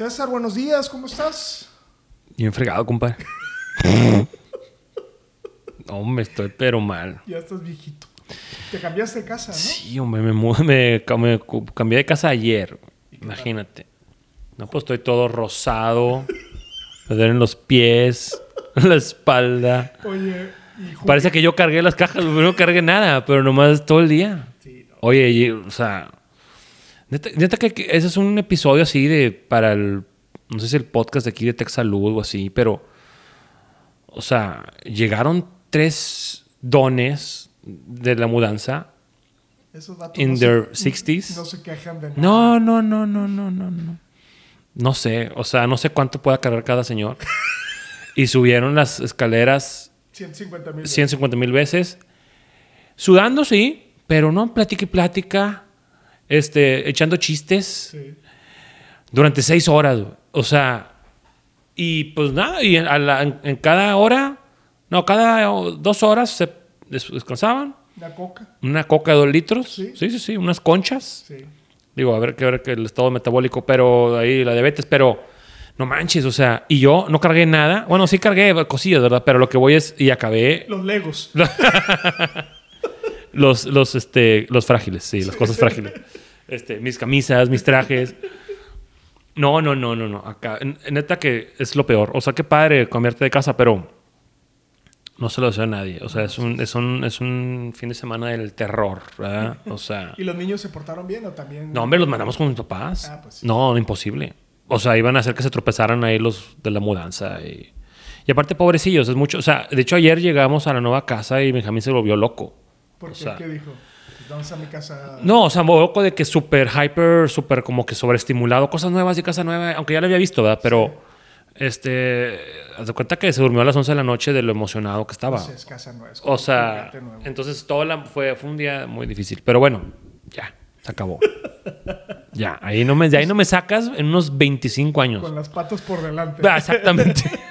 César, buenos días, ¿cómo estás? Bien fregado, compadre. hombre, estoy pero mal. Ya estás viejito. Te cambiaste de casa, ¿no? Sí, hombre, me, mudé- me, cambié de casa ayer. Imagínate. No, pues estoy todo rosado. Me duelen los pies, la espalda. Oye, y Parece que yo cargué las cajas, no cargué nada, pero nomás todo el día. Sí, no. Oye, y, o sea, neta, neta que, ese es un episodio así de para el, no sé si el podcast de aquí de Tech Salud o así, pero, o sea, llegaron tres dones de la mudanza Esos datos in no their se, 60s. no se quejan de nada. No, no, no, no, no, no, no. No sé, o sea, no sé cuánto pueda cargar cada señor. y subieron las escaleras 150 mil. 150 mil veces. Sudando, sí, pero no plática y plática, este, echando chistes Sí. durante seis horas. güey. O sea, y pues nada, y en, a la- en- en cada hora, no, cada dos horas se des- descansaban. La coca. Una coca de dos litros. Sí. Sí, sí, sí, unas conchas. Sí. Digo, a ver que ver que el estado metabólico, pero ahí la diabetes, pero no manches, o sea, y yo no cargué nada. Bueno, sí cargué cosillas, ¿verdad? Pero lo que voy es, y acabé Los legos. los, los, este, los frágiles, sí, las cosas frágiles. Este, mis camisas, mis trajes. No, no, no, no, no. Acá, neta que es lo peor. O sea, qué padre cambiarte de casa, pero no se lo deseo a nadie. O sea, es un, es un, es un fin de semana del terror, ¿verdad? O sea, ¿Y los niños se portaron bien o también? no, hombre, los mandamos con mis papás. Ah, pues sí. No, imposible. O sea, iban a hacer que se tropezaran ahí los de la mudanza. Y, y aparte, pobrecillos, es mucho. O sea, de hecho, ayer llegamos a la nueva casa y Benjamín se volvió loco. ¿Por o sea- ¿Qué dijo? Pues Vamos a mi casa. No, o sea, de que súper hyper, súper como que sobreestimulado, cosas nuevas y casa nueva, aunque ya lo había visto, ¿verdad? Pero, este, haz de cuenta que se durmió a las 11 de la noche de lo emocionado que estaba. Pues es casa nueva. es O sea, entonces todo la, fue, fue un día muy difícil. Pero bueno, ya, se acabó. ya, ahí no me, de ahí no me sacas en unos 25 años. Con las patas por delante. Ah, exactamente.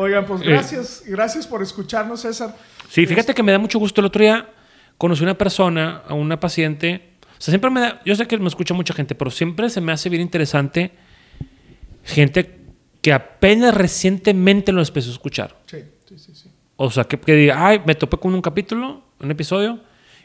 Oigan, pues gracias. Gracias por escucharnos, César. Sí, fíjate que me da mucho gusto. El otro día conocí una persona, a una paciente. O sea, siempre me da. Yo sé que me escucha mucha gente, pero siempre se me hace bien interesante gente que apenas recientemente lo empezó a escuchar. Sí, sí, sí. sí. O sea, que, que diga, ay, me topé con un capítulo, un episodio,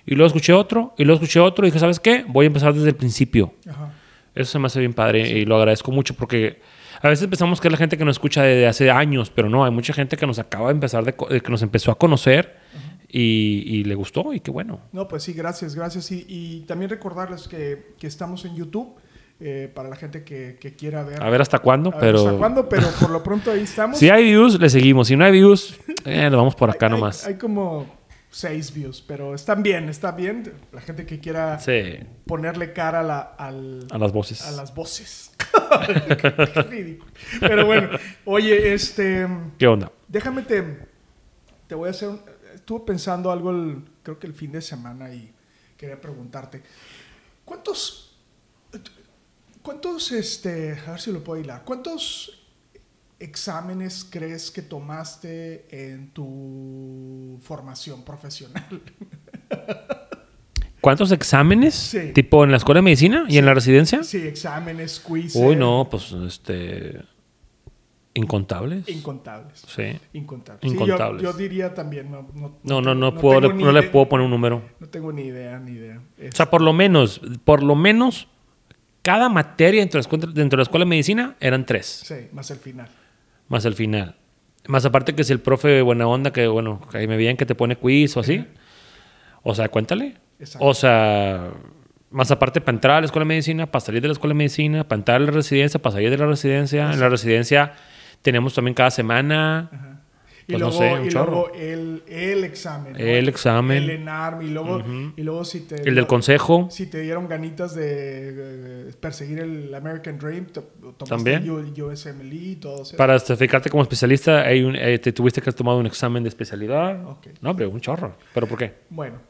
y luego escuché otro, y luego escuché otro, y dije, ¿sabes qué? Voy a empezar desde el principio. Ajá. Eso se me hace bien padre y lo agradezco mucho porque a veces pensamos que es la gente que nos escucha desde hace años, pero no, hay mucha gente que nos acaba de empezar, de, de que nos empezó a conocer y, y le gustó y qué bueno. No, pues sí, gracias, gracias. Y, y también recordarles que, que estamos en YouTube eh, para la gente que, que quiera ver. A ver hasta cuándo, A ver pero ¿Hasta cuándo? Pero por lo pronto ahí estamos. si hay views, le seguimos. Si no hay views, eh, lo vamos por acá Hay- nomás. Hay, como seis views, pero están bien, está bien. La gente que quiera Sí, ponerle cara a, la- al- a las voces. a las voces. Pero bueno, oye, este, ¿Qué onda? déjame te, te voy a hacer. estuve pensando algo, el- creo que el fin de semana y quería preguntarte, ¿cuántos, cuántos, este, a ver si lo puedo hilar, cuántos exámenes crees que tomaste en tu formación profesional? ¿Cuántos exámenes? Sí. ¿Tipo en la escuela de medicina y en la residencia? Sí, exámenes, quizzes. Uy, no, pues este. Incontables. Incontables. Sí. Incontables. Sí, yo- Incontables. yo, diría también, no, no, No, no, no, tengo- puedo, le- no le puedo poner un número. No tengo ni idea, ni idea. Es- O sea, por lo menos, por lo menos, cada materia dentro de la escuela, dentro de la escuela de medicina eran tres, sí, más el final. más el final. Más aparte que si el profe buena onda, que bueno, que ahí me bien que te pone quiz o así. O sea, cuéntale. Exacto. O sea, más aparte para entrar a la escuela de medicina, para salir de la escuela de medicina, para entrar a la residencia, para salir de la residencia. En la residencia tenemos también cada semana. Ajá. Y Pues no luego, sé, y luego el, el examen. ¿no? El examen. El ENARM. Y luego, y luego si te... El del consejo. Si te dieron ganitas de eh, perseguir el American Dream, tomaste También. USMLE y todo eso. Para certificarte como especialista, hay un- eh, te tuviste que haber tomado un examen de especialidad. No, hombre, un chorro. ¿Pero por qué? Bueno,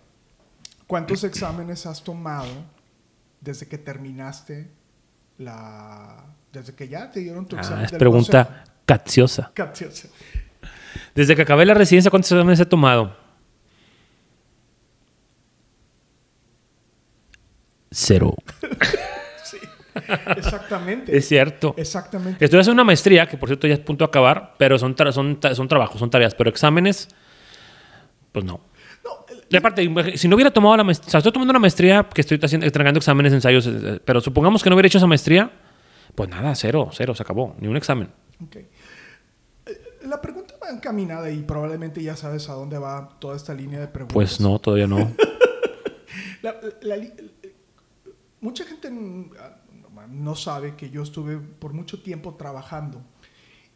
¿cuántos exámenes has tomado desde que terminaste la... Desde que ya te dieron tu examen Ah, es del pregunta capciosa. consejo? Capciosa. Desde que acabé la residencia, ¿cuántos exámenes he tomado? Cero. Sí, exactamente. Es cierto. Exactamente. Estoy haciendo una maestría, que por cierto ya es punto de acabar, pero son, tra- son, son trabajos, son tareas. Pero exámenes, pues no. Y aparte, si no hubiera tomado la maestría, o sea, estoy tomando una maestría que estoy haciendo, entregando exámenes, ensayos, eh, pero supongamos que no hubiera hecho esa maestría, pues nada, cero, cero, se acabó, ni un examen. ok. Eh, La pregunta va encaminada y probablemente ya sabes a dónde va toda esta línea de preguntas. Pues no, todavía no. La- la li- mucha gente mm, no sabe que yo estuve por mucho tiempo trabajando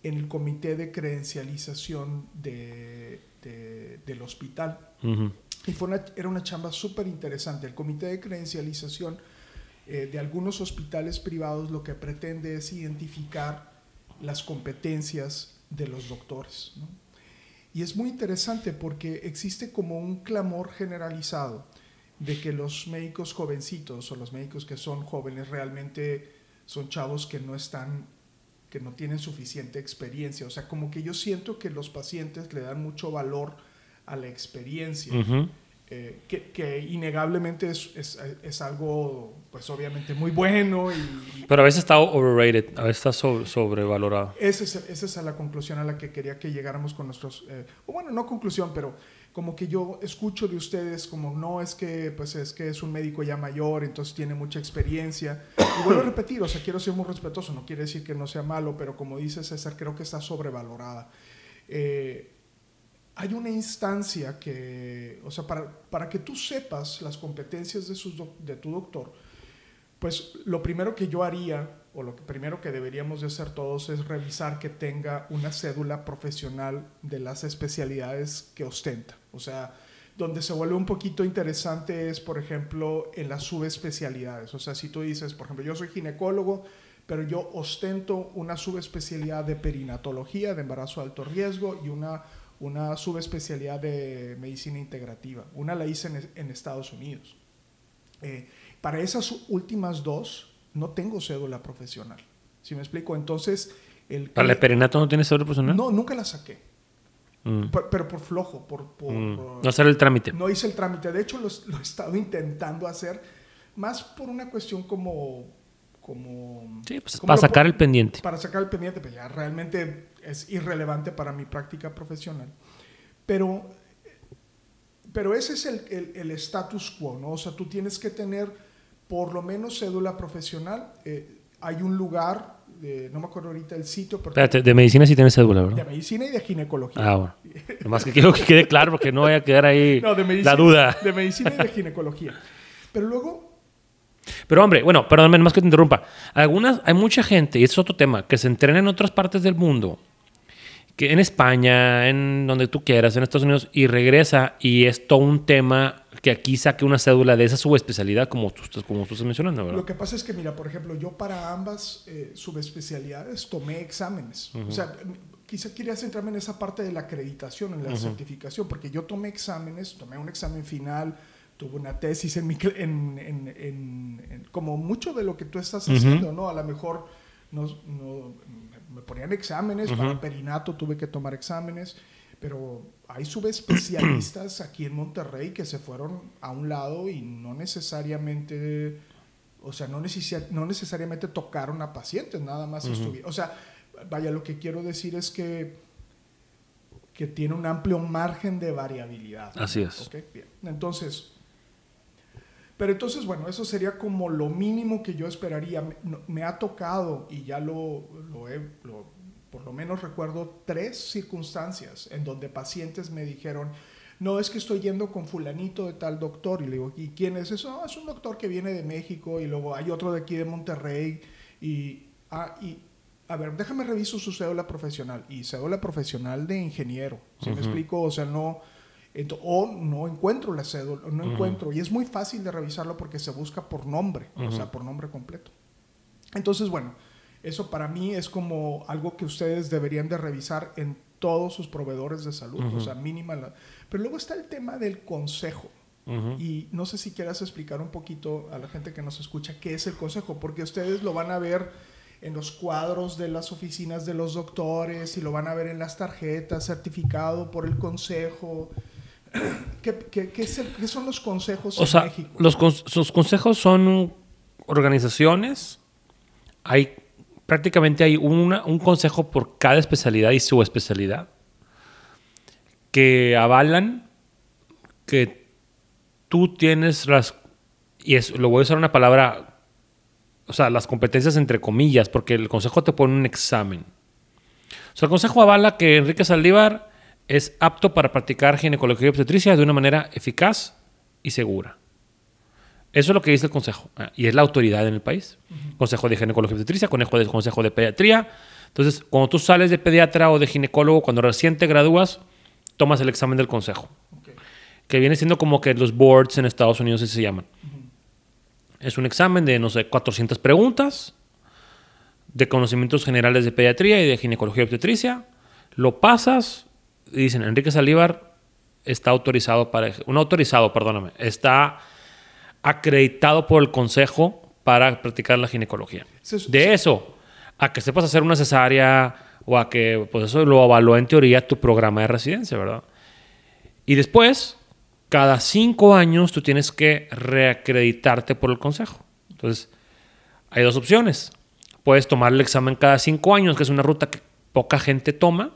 en el comité de credencialización de- de- del hospital. Ujú. Y fue una- era una chamba súper interesante. El comité de credencialización eh, de algunos hospitales privados lo que pretende es identificar las competencias de los doctores. ¿no? Y es muy interesante porque existe como un clamor generalizado de que los médicos jovencitos o los médicos que son jóvenes realmente son chavos que no están que no tienen suficiente experiencia. O sea, como que yo siento que los pacientes le dan mucho valor a la experiencia, eh, que, que innegablemente es, es- es algo, pues obviamente muy bueno y, Pero a veces está overrated, a veces está sobre- sobrevalorado. esa es, esa es a la conclusión a la que quería que llegáramos con nuestros, eh, bueno, no conclusión, pero como que yo escucho de ustedes como no es que pues es que es un médico ya mayor, entonces tiene mucha experiencia. Y vuelvo a repetir, o sea, quiero ser muy respetuoso, no quiere decir que no sea malo, pero como dice César, creo que está sobrevalorada. Eh, hay una instancia que, o sea, para, para que tú sepas las competencias de, sus doc- de tu doctor, pues lo primero que yo haría, o lo que primero que deberíamos de hacer todos, es revisar que tenga una cédula profesional de las especialidades que ostenta. O sea, donde se vuelve un poquito interesante es, por ejemplo, en las subespecialidades. O sea, si tú dices, por ejemplo, yo soy ginecólogo, pero yo ostento una subespecialidad de perinatología, de embarazo de alto riesgo, y una, una subespecialidad de medicina integrativa. Una la hice en, en Estados Unidos. Eh, para esas últimas dos, no tengo cédula profesional. ¿Sí me explico? Entonces, el... ¿Para el perinato no tienes seguro personal? No, nunca la saqué. Mm. Por- pero por flojo, por... por- Mm. por- No hacer el trámite. no hice el trámite. De hecho, lo, lo he estado intentando hacer más por una cuestión como... como Sí, pues ¿cómo para sacar el pendiente. Para sacar el pendiente, ya realmente es irrelevante para mi práctica profesional. Pero, pero ese es el, el- el status quo, ¿no? O sea, tú tienes que tener por lo menos cédula profesional. Eh, hay un lugar, eh, no me acuerdo ahorita el sitio, pero Espérate, de medicina sí tienes cédula, de ¿verdad? medicina y de ginecología. Ah, bueno. Nomás que quiero que quede claro porque no vaya a quedar ahí No, de medicina, la duda. De medicina y de ginecología. Pero luego, Pero hombre, bueno, perdóname, más que te interrumpa. Algunas, hay mucha gente, y es otro tema, que se entrena en otras partes del mundo, que en España, en donde tú quieras, en Estados Unidos, y regresa y es todo un tema que aquí saque una cédula de esa subespecialidad como tú, estás- como tú estás mencionando, ¿verdad? Lo que pasa es que, mira, por ejemplo, yo para ambas eh, subespecialidades tomé exámenes. O sea, quizá quería centrarme en esa parte de la acreditación, en la certificación, porque yo tomé exámenes, tomé un examen final, tuve una tesis en, mi, en, en- en- en- como mucho de lo que tú estás haciendo, ¿no? A lo mejor no- me ponían exámenes, para perinato tuve que tomar exámenes, pero hay subespecialistas aquí en Monterrey que se fueron a un lado y no necesariamente, o sea, no, necesi- no necesariamente tocaron a pacientes, nada más estuvieron. O sea, vaya, lo que quiero decir es que, que tiene un amplio margen de variabilidad. Así es. Ok, bien. Entonces, pero entonces, bueno, eso sería como lo mínimo que yo esperaría. Me, no- me ha tocado, y ya lo, lo he, lo- por lo menos recuerdo tres circunstancias en donde pacientes me dijeron, no es que estoy yendo con fulanito de tal doctor, y le digo, ¿y quién es eso? "Ah, es un doctor que viene de México, y luego hay otro de aquí de Monterrey, y, ah, y a ver, déjame reviso su cédula profesional y cédula profesional de ingeniero, ¿sí me explico? O sea, no, o no encuentro la cédula, no encuentro, y es muy fácil de revisarlo porque se busca por nombre, o sea, por nombre completo. Entonces, bueno, eso para mí es como algo que ustedes deberían de revisar en todos sus proveedores de salud, o sea, mínima. Pero luego está el tema del consejo. Y no sé si quieras explicar un poquito a la gente que nos escucha qué es el consejo, porque ustedes lo van a ver en los cuadros de las oficinas de los doctores y lo van a ver en las tarjetas, certificado por el consejo. ¿Qué, son los consejos o en sea, México? Los, los consejos son organizaciones. Hay prácticamente hay un consejo por cada especialidad y su especialidad que avalan que tú tienes las, y es, lo voy a usar una palabra, o sea, las competencias entre comillas, porque el consejo te pone un examen. O sea, el consejo avala que Enrique Saldívar es apto para practicar ginecología y obstetricia de una manera eficaz y segura. Eso es lo que dice el consejo. Ah, y es la autoridad en el país. Consejo de ginecología y obstetricia, consejo de, consejo de pediatría. Entonces, cuando tú sales de pediatra o de ginecólogo, cuando recién te gradúas, tomas el examen del consejo. Que viene siendo como que los boards en Estados Unidos se llaman. Es un examen de, no sé, 400 preguntas de conocimientos generales de pediatría y de ginecología y obstetricia. Lo pasas dicen, Enrique Salívar está autorizado para... Un autorizado, perdóname. Está acreditado por el consejo para practicar la ginecología. De eso, a que sepas hacer una cesárea o a que pues eso lo evalúe en teoría tu programa de residencia, ¿verdad? Y después, cada cinco años tú tienes que reacreditarte por el consejo. Entonces, hay dos opciones. Puedes tomar el examen cada cinco años, que es una ruta que poca gente toma,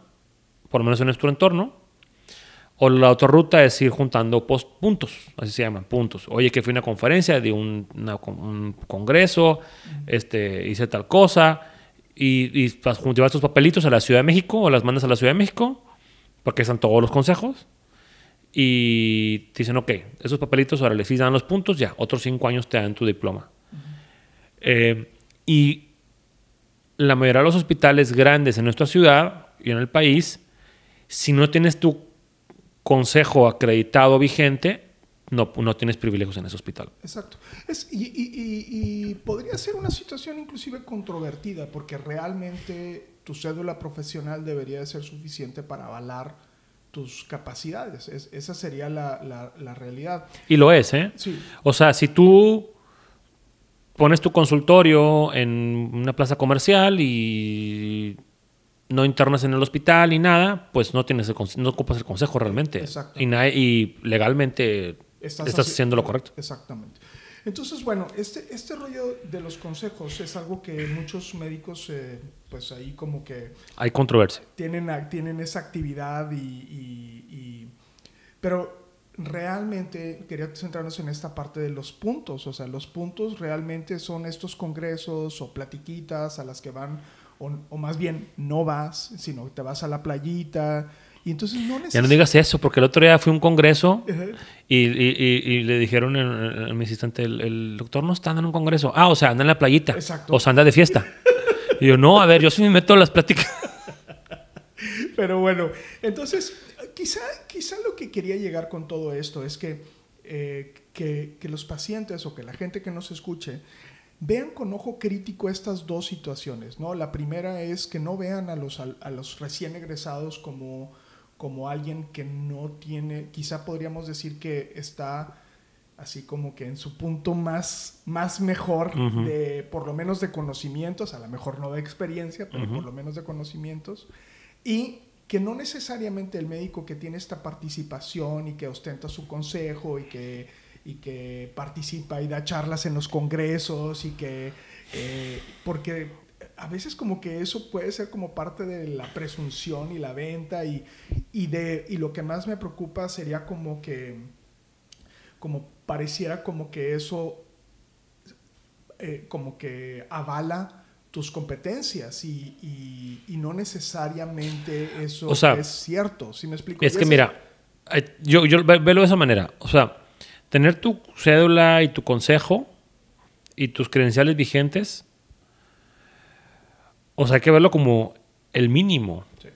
por lo menos en nuestro entorno. O la otra ruta es ir juntando post puntos, así se llaman, puntos. Oye, que fui a una conferencia, de un, congreso, este, hice tal cosa, y, y llevas tus papelitos a la Ciudad de México o las mandas a la Ciudad de México, porque están todos los consejos, y te dicen, ok, esos papelitos ahora les dan los puntos, ya, otros cinco años te dan tu diploma. Eh, y la mayoría de los hospitales grandes en nuestra ciudad y en el país, si no tienes tu consejo acreditado vigente, no, no tienes privilegios en ese hospital. Exacto. y, podría ser una situación inclusive controvertida, porque realmente tu cédula profesional debería ser suficiente para avalar tus capacidades. esa sería la, la, realidad. Y lo es, ¿eh? Sí. O sea, si tú pones tu consultorio en una plaza comercial y no internas en el hospital ni nada, pues no tienes no ocupas el consejo realmente. Y, y legalmente estás, haciendo lo correcto. Exactamente. Entonces, bueno, este, este rollo de los consejos es algo que muchos médicos, eh, pues ahí como que... Hay controversia. Tienen, tienen esa actividad y, y... Pero realmente quería centrarnos en esta parte de los puntos. O sea, los puntos realmente son estos congresos o platiquitas a las que van o, más bien no vas, sino te vas a la playita. Y entonces no necesitas... Ya no digas eso, porque el otro día fui a un congreso y, y, le dijeron a mi asistente, el, doctor no está en un congreso. Ah, o sea, anda en la playita. Exacto. O sea, anda de fiesta. y yo, no, a ver, yo sí me meto las pláticas. Pero bueno, entonces, quizá, quizá lo que quería llegar con todo esto es que, eh, que, que los pacientes o que la gente que nos escuche vean con ojo crítico estas dos situaciones. ¿no? La primera es que no vean a los, a, los recién egresados como, como alguien que no tiene, quizá podríamos decir que está así como que en su punto más, más mejor, de, por lo menos de conocimientos, a lo mejor no de experiencia, pero por lo menos de conocimientos, y que no necesariamente el médico que tiene esta participación y que ostenta su consejo y que y que participa y da charlas en los congresos y que, eh, porque a veces como que eso puede ser como parte de la presunción y la venta y, y, de, y lo que más me preocupa sería como que, como pareciera como que eso, eh, como que avala tus competencias y, y, no necesariamente eso es cierto, ¿sí me explico? Es que mira, yo, yo veo de esa manera, o sea, tener tu cédula y tu consejo y tus credenciales vigentes O sea, hay que verlo como el mínimo. Sí.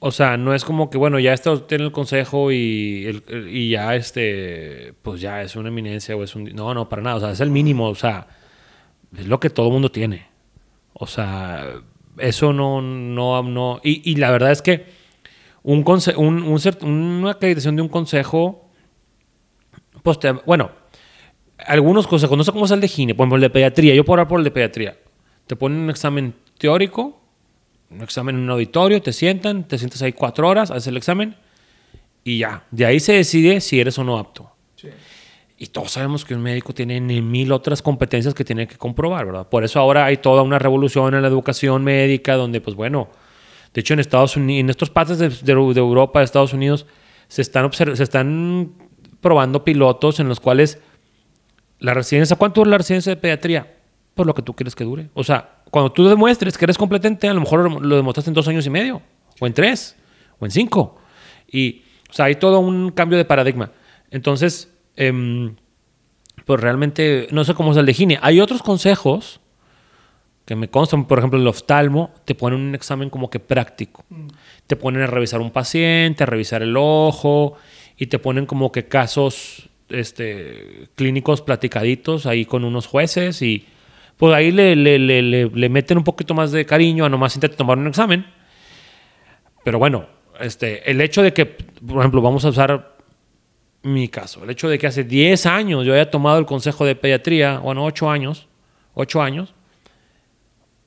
O sea, no es como que, bueno, ya esto tiene el consejo y, el- y ya este, pues ya es una eminencia o es un... No, no, para nada. O sea, es el mínimo. O sea, es lo que todo mundo tiene. O sea, eso no, no, no... Y, y la verdad es que un conse- un, un una acreditación de un consejo, bueno, algunos consejos, no sé cómo es el de gine, por ejemplo, el de pediatría, yo puedo hablar por el de pediatría. Te ponen un examen teórico, un examen en un auditorio, te sientan, te sientas ahí cuatro horas, haces el examen y ya. De ahí se decide si eres o no apto. Sí. Y todos sabemos que un médico tiene mil otras competencias que tiene que comprobar, ¿verdad? Por eso ahora hay toda una revolución en la educación médica, donde, pues bueno, de hecho en Estados Unidos, en estos partes de, de- de Europa, de Estados Unidos, se están, se están probando pilotos en los cuales la residencia, ¿cuánto dura la residencia de pediatría? Pues lo que tú quieres que dure. O sea, cuando tú demuestres que eres competente, a lo mejor lo, demostraste en dos años y medio, o en tres, o en cinco. Y, o sea, hay todo un cambio de paradigma. Entonces, em, pues realmente, no sé cómo es el de Gine. Hay otros consejos que me constan, por ejemplo, el oftalmo, te ponen un examen como que práctico. Te ponen a revisar un paciente, a revisar el ojo, y te ponen como que casos este, clínicos platicaditos ahí con unos jueces, y pues ahí le, le, le, le- meten un poquito más de cariño a nomás intentar tomar un examen. Pero bueno, este, el hecho de que, por ejemplo, vamos a usar mi caso, el hecho de que hace 10 años yo haya tomado el consejo de pediatría, bueno, 8 años, 8 años,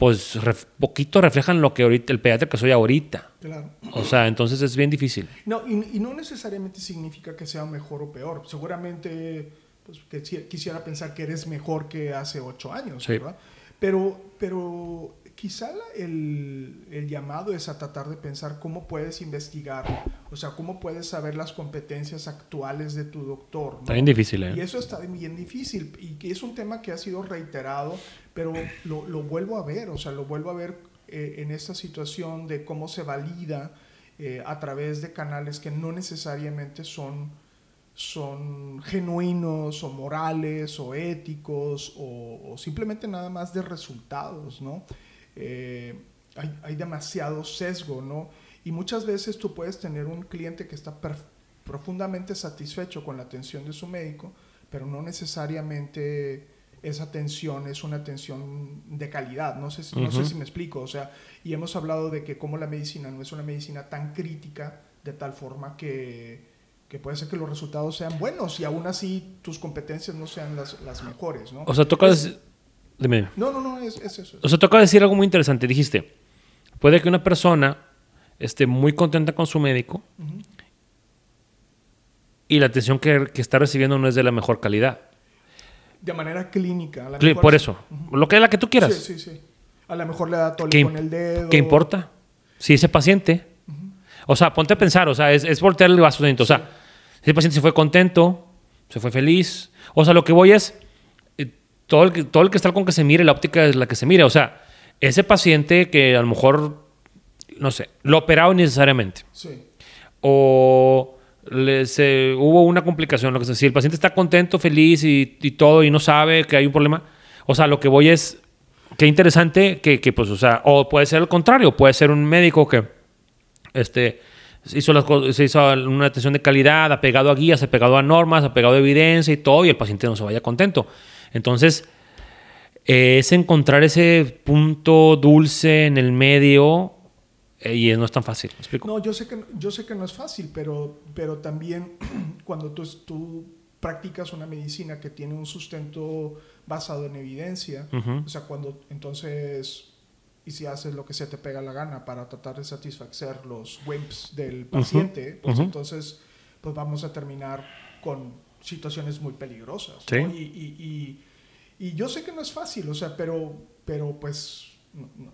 pues ref- poquito reflejan lo que ahorita, el pediatra que soy ahorita. Claro. O sea, entonces es bien difícil. No, y, y no necesariamente significa que sea mejor o peor. Seguramente pues, que quisiera pensar que eres mejor que hace ocho años, Sí. ¿verdad? Pero, pero quizá el, el llamado es a tratar de pensar cómo puedes investigar, o sea, cómo puedes saber las competencias actuales de tu doctor. ¿no? Está bien difícil, ¿eh? Y eso está bien difícil y que es un tema que ha sido reiterado, pero lo, lo vuelvo a ver, o sea, lo vuelvo a ver eh, en esta situación de cómo se valida eh, a través de canales que no necesariamente son, son genuinos o morales o éticos o, o simplemente nada más de resultados, ¿no? Eh, hay, hay demasiado sesgo, ¿no? Y muchas veces tú puedes tener un cliente que está profundamente satisfecho con la atención de su médico, pero no necesariamente esa atención es una atención de calidad. No sé, si- no sé si me explico. O sea, y hemos hablado de que como la medicina no es una medicina tan crítica, de tal forma que, que puede ser que los resultados sean buenos y aún así tus competencias no sean las, las mejores, ¿no? O sea, toca Es- decir... Dime. no, no, no, es, es eso. O sea, toca decir algo muy interesante. Dijiste, puede que una persona esté muy contenta con su médico y la atención que, que está recibiendo no es de la mejor calidad. De manera clínica. a la Por eso, lo que es la que tú quieras. Sí, sí, sí. A lo mejor le da tole ¿Qué, con el dedo. ¿Qué importa? Si ese paciente, o sea, ponte a pensar, o sea, es, es voltear el vaso dentro. O sea, si el paciente se fue contento, se fue feliz. O sea, lo que voy es, todo el, que, todo el que está con que se mire, la óptica es la que se mire. O sea, ese paciente que a lo mejor, no sé, lo operaron necesariamente. Sí. O le- se- hubo una complicación, lo que sea. Si el paciente está contento, feliz y, y todo y no sabe que hay un problema, o sea, lo que voy es, qué interesante que, que, pues, o sea, o puede ser el contrario, puede ser un médico que este, hizo, las, se hizo una atención de calidad, apegado a guías, apegado a normas, apegado a evidencia y todo, y el paciente no se vaya contento. Entonces, eh, es encontrar ese punto dulce en el medio eh, y no es tan fácil. ¿Me explico? No, yo sé que, yo sé que no es fácil, pero, pero también cuando tú, tú practicas una medicina que tiene un sustento basado en evidencia, o sea, cuando entonces, y si haces lo que se te pega la gana para tratar de satisfacer los whims del paciente, pues entonces pues vamos a terminar con situaciones muy peligrosas. Sí. ¿no? Y, y- y- y yo sé que no es fácil, o sea, pero, pero pues,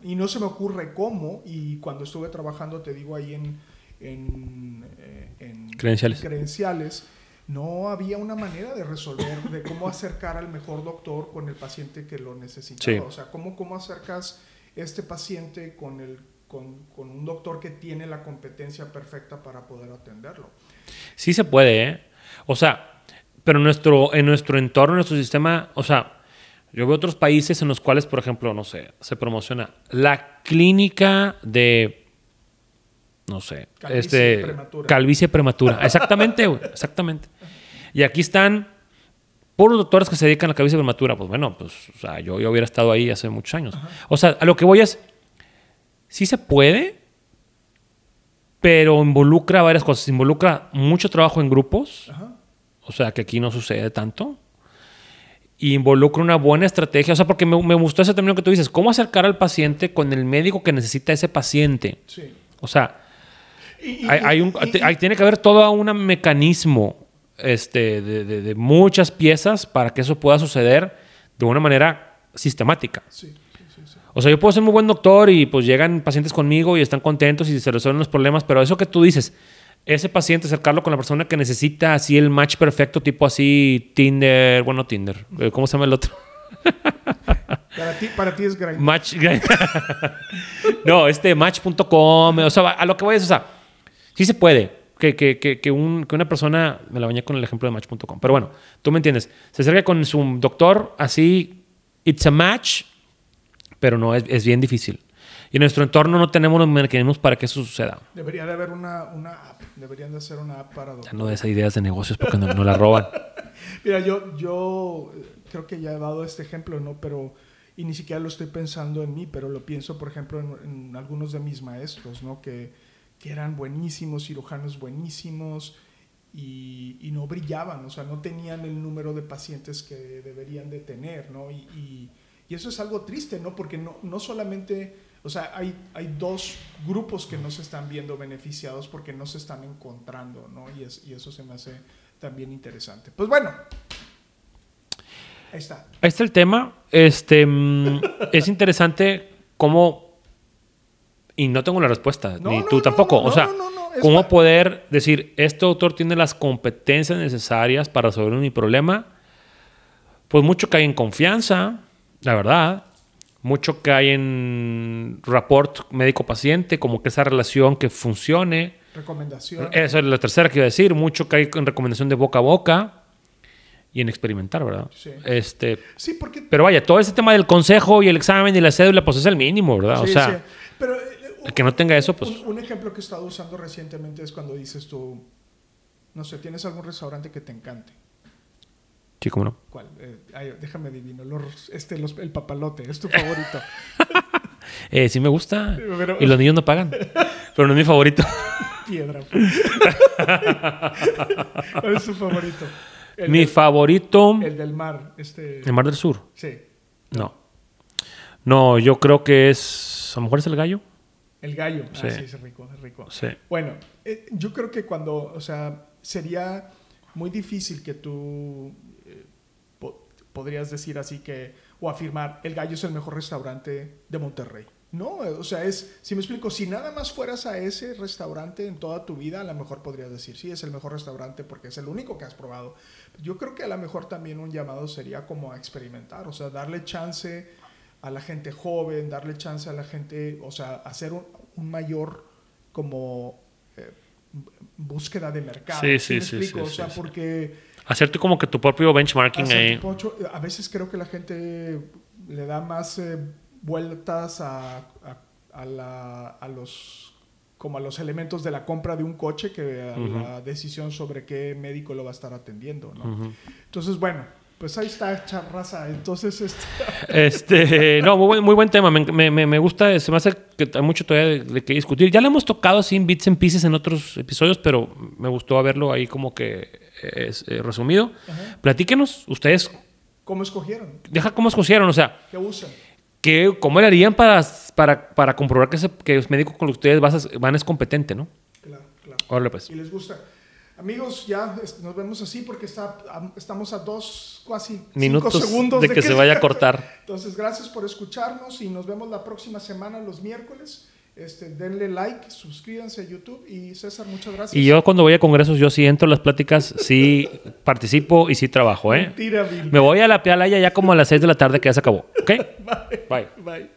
y no se me ocurre cómo, y cuando estuve trabajando, te digo, ahí en, en, eh, en Credenciales. credenciales, no había una manera de resolver, de cómo acercar al mejor doctor con el paciente que lo necesitaba. Sí. O sea, cómo, cómo acercas este paciente con, el, con, con un doctor que tiene la competencia perfecta para poder atenderlo. Sí se puede, ¿eh? O sea, pero nuestro, en nuestro entorno, en nuestro sistema, o sea, yo veo otros países en los cuales, por ejemplo, no sé, se promociona la clínica de, no sé, Calvicie este, prematura. calvicie prematura. Exactamente, güey, exactamente. Y aquí están puros doctores que se dedican a la calvicie prematura. Pues bueno, pues, o sea, yo, yo hubiera estado ahí hace muchos años. O sea, a lo que voy es, sí se puede, pero involucra varias cosas. Involucra mucho trabajo en grupos, Ajá. O sea, que aquí no sucede tanto. Y involucra una buena estrategia. O sea, porque me, me gustó ese término que tú dices. ¿Cómo acercar al paciente con el médico que necesita ese paciente? Sí. O sea, Y- hay, hay un, y- hay- tiene que haber todo un mecanismo este, de, de- de muchas piezas para que eso pueda suceder de una manera sistemática. Sí, sí, sí. O sea, yo puedo ser muy buen doctor y pues llegan pacientes conmigo y están contentos y se resuelven los problemas, pero eso que tú dices, ese paciente acercarlo con la persona que necesita así el match perfecto, tipo así Tinder, bueno, Tinder, eh, ¿cómo se llama el otro? Para ti, para ti es Grindr. Match. no, este match.com, o sea, a lo que voy es, o sea, sí se puede. Que, que, que, que, un- que una persona, me la bañé con el ejemplo de match.com, pero bueno, tú me entiendes, se acerca con su doctor así, it's a match, pero no, es, es bien difícil. Y en nuestro entorno no tenemos los mecanismos para que eso suceda. Debería de haber una, una app. Deberían de hacer una app para Ya doctores. no de esas ideas de negocios porque no, no la roban. Mira, yo, yo eh, creo que ya he dado este ejemplo, ¿no? Pero, y ni siquiera lo estoy pensando en mí, pero lo pienso, por ejemplo, en, en algunos de mis maestros, ¿no? Que, que eran buenísimos, cirujanos buenísimos y, y no brillaban, o sea, no tenían el número de pacientes que deberían de tener, ¿no? Y, y- y eso es algo triste, ¿no? Porque no, no solamente, o sea, hay, hay dos grupos que no se están viendo beneficiados porque no se están encontrando, ¿no? Y, es- y eso se me hace también interesante. Pues bueno, ahí está. Ahí está el tema. Este, mm, es interesante cómo, y no tengo la respuesta, No, ni tú no, tampoco. no, o sea, no, no, no, es cómo poder decir, este doctor tiene las competencias necesarias para resolver mi problema. Pues mucho que hay en confianza, la verdad. Mucho que hay en rapport médico-paciente, como que esa relación que funcione. Recomendación. Esa es la tercera que iba a decir. Mucho que hay en recomendación de boca a boca y en experimentar, ¿verdad? Sí. Este, Sí, porque... pero vaya, todo ese tema del consejo y el examen y la cédula, pues es el mínimo, ¿verdad? o sí, sea, sí. Pero, eh, el que no tenga eso, pues... Un, un ejemplo que he estado usando recientemente es cuando dices tú, no sé, ¿tienes algún restaurante que te encante? Sí, cómo no. ¿Cuál? Eh, ay, déjame adivino. Los- este, los- el papalote, es tu favorito. Eh, sí me gusta. Pero- Y los niños no pagan. Pero no es mi favorito. Piedra. ¿Cuál es tu favorito? El, mi del, favorito... el del mar. Este, El Mar del Sur. sí, No. No, yo creo que es... A lo mejor es el gallo. el gallo. Ah, Sí. sí, es rico, es rico. Sí. Bueno, eh, yo creo que cuando, o sea, sería muy difícil que tú podrías decir así que, o afirmar, el gallo es el mejor restaurante de Monterrey. No, o sea, es, si me explico, si nada más fueras a ese restaurante en toda tu vida, a lo mejor podrías decir, sí, es el mejor restaurante porque es el único que has probado. Yo creo que a lo mejor también un llamado sería como a experimentar, o sea, darle chance a la gente joven, darle chance a la gente, o sea, hacer un, un mayor como eh, búsqueda de mercado. Sí, sí, sí, sí, o sea, sí, sí. Hacerte como que tu propio benchmarking ahí. a veces creo que la gente le da más eh, vueltas a, a- a la- a los como a los elementos de la compra de un coche que a la decisión sobre qué médico lo va a estar atendiendo. Entonces, bueno, pues ahí está charraza. Entonces, este, Este, no, muy buen, muy buen tema. Me, me- me- gusta, se me hace que hay mucho todavía de, de qué discutir. Ya lo hemos tocado así en bits and pieces en otros episodios, pero me gustó verlo ahí como que eh, es, eh, resumido. Ajá. Platíquenos, ustedes, ¿cómo escogieron? deja cómo escogieron, o sea, ¿Qué usan? ¿qué, ¿cómo le harían para, para, para comprobar que, ese, que el médico con el que ustedes van es competente, no? Claro, claro. Órale, pues. Y les gusta. Amigos, ya nos vemos así porque está, estamos a dos, casi Minutos cinco segundos de que se vaya a cortar. Entonces, gracias por escucharnos y nos vemos la próxima semana, los miércoles. Este, denle like, suscríbanse a YouTube y César, muchas gracias. Y yo cuando voy a congresos, yo sí entro a las pláticas, sí participo y sí trabajo, ¿eh? Mentira. Me voy a la playa ya como a las 6 de la tarde que ya se acabó, ¿ok? Bye. Bye.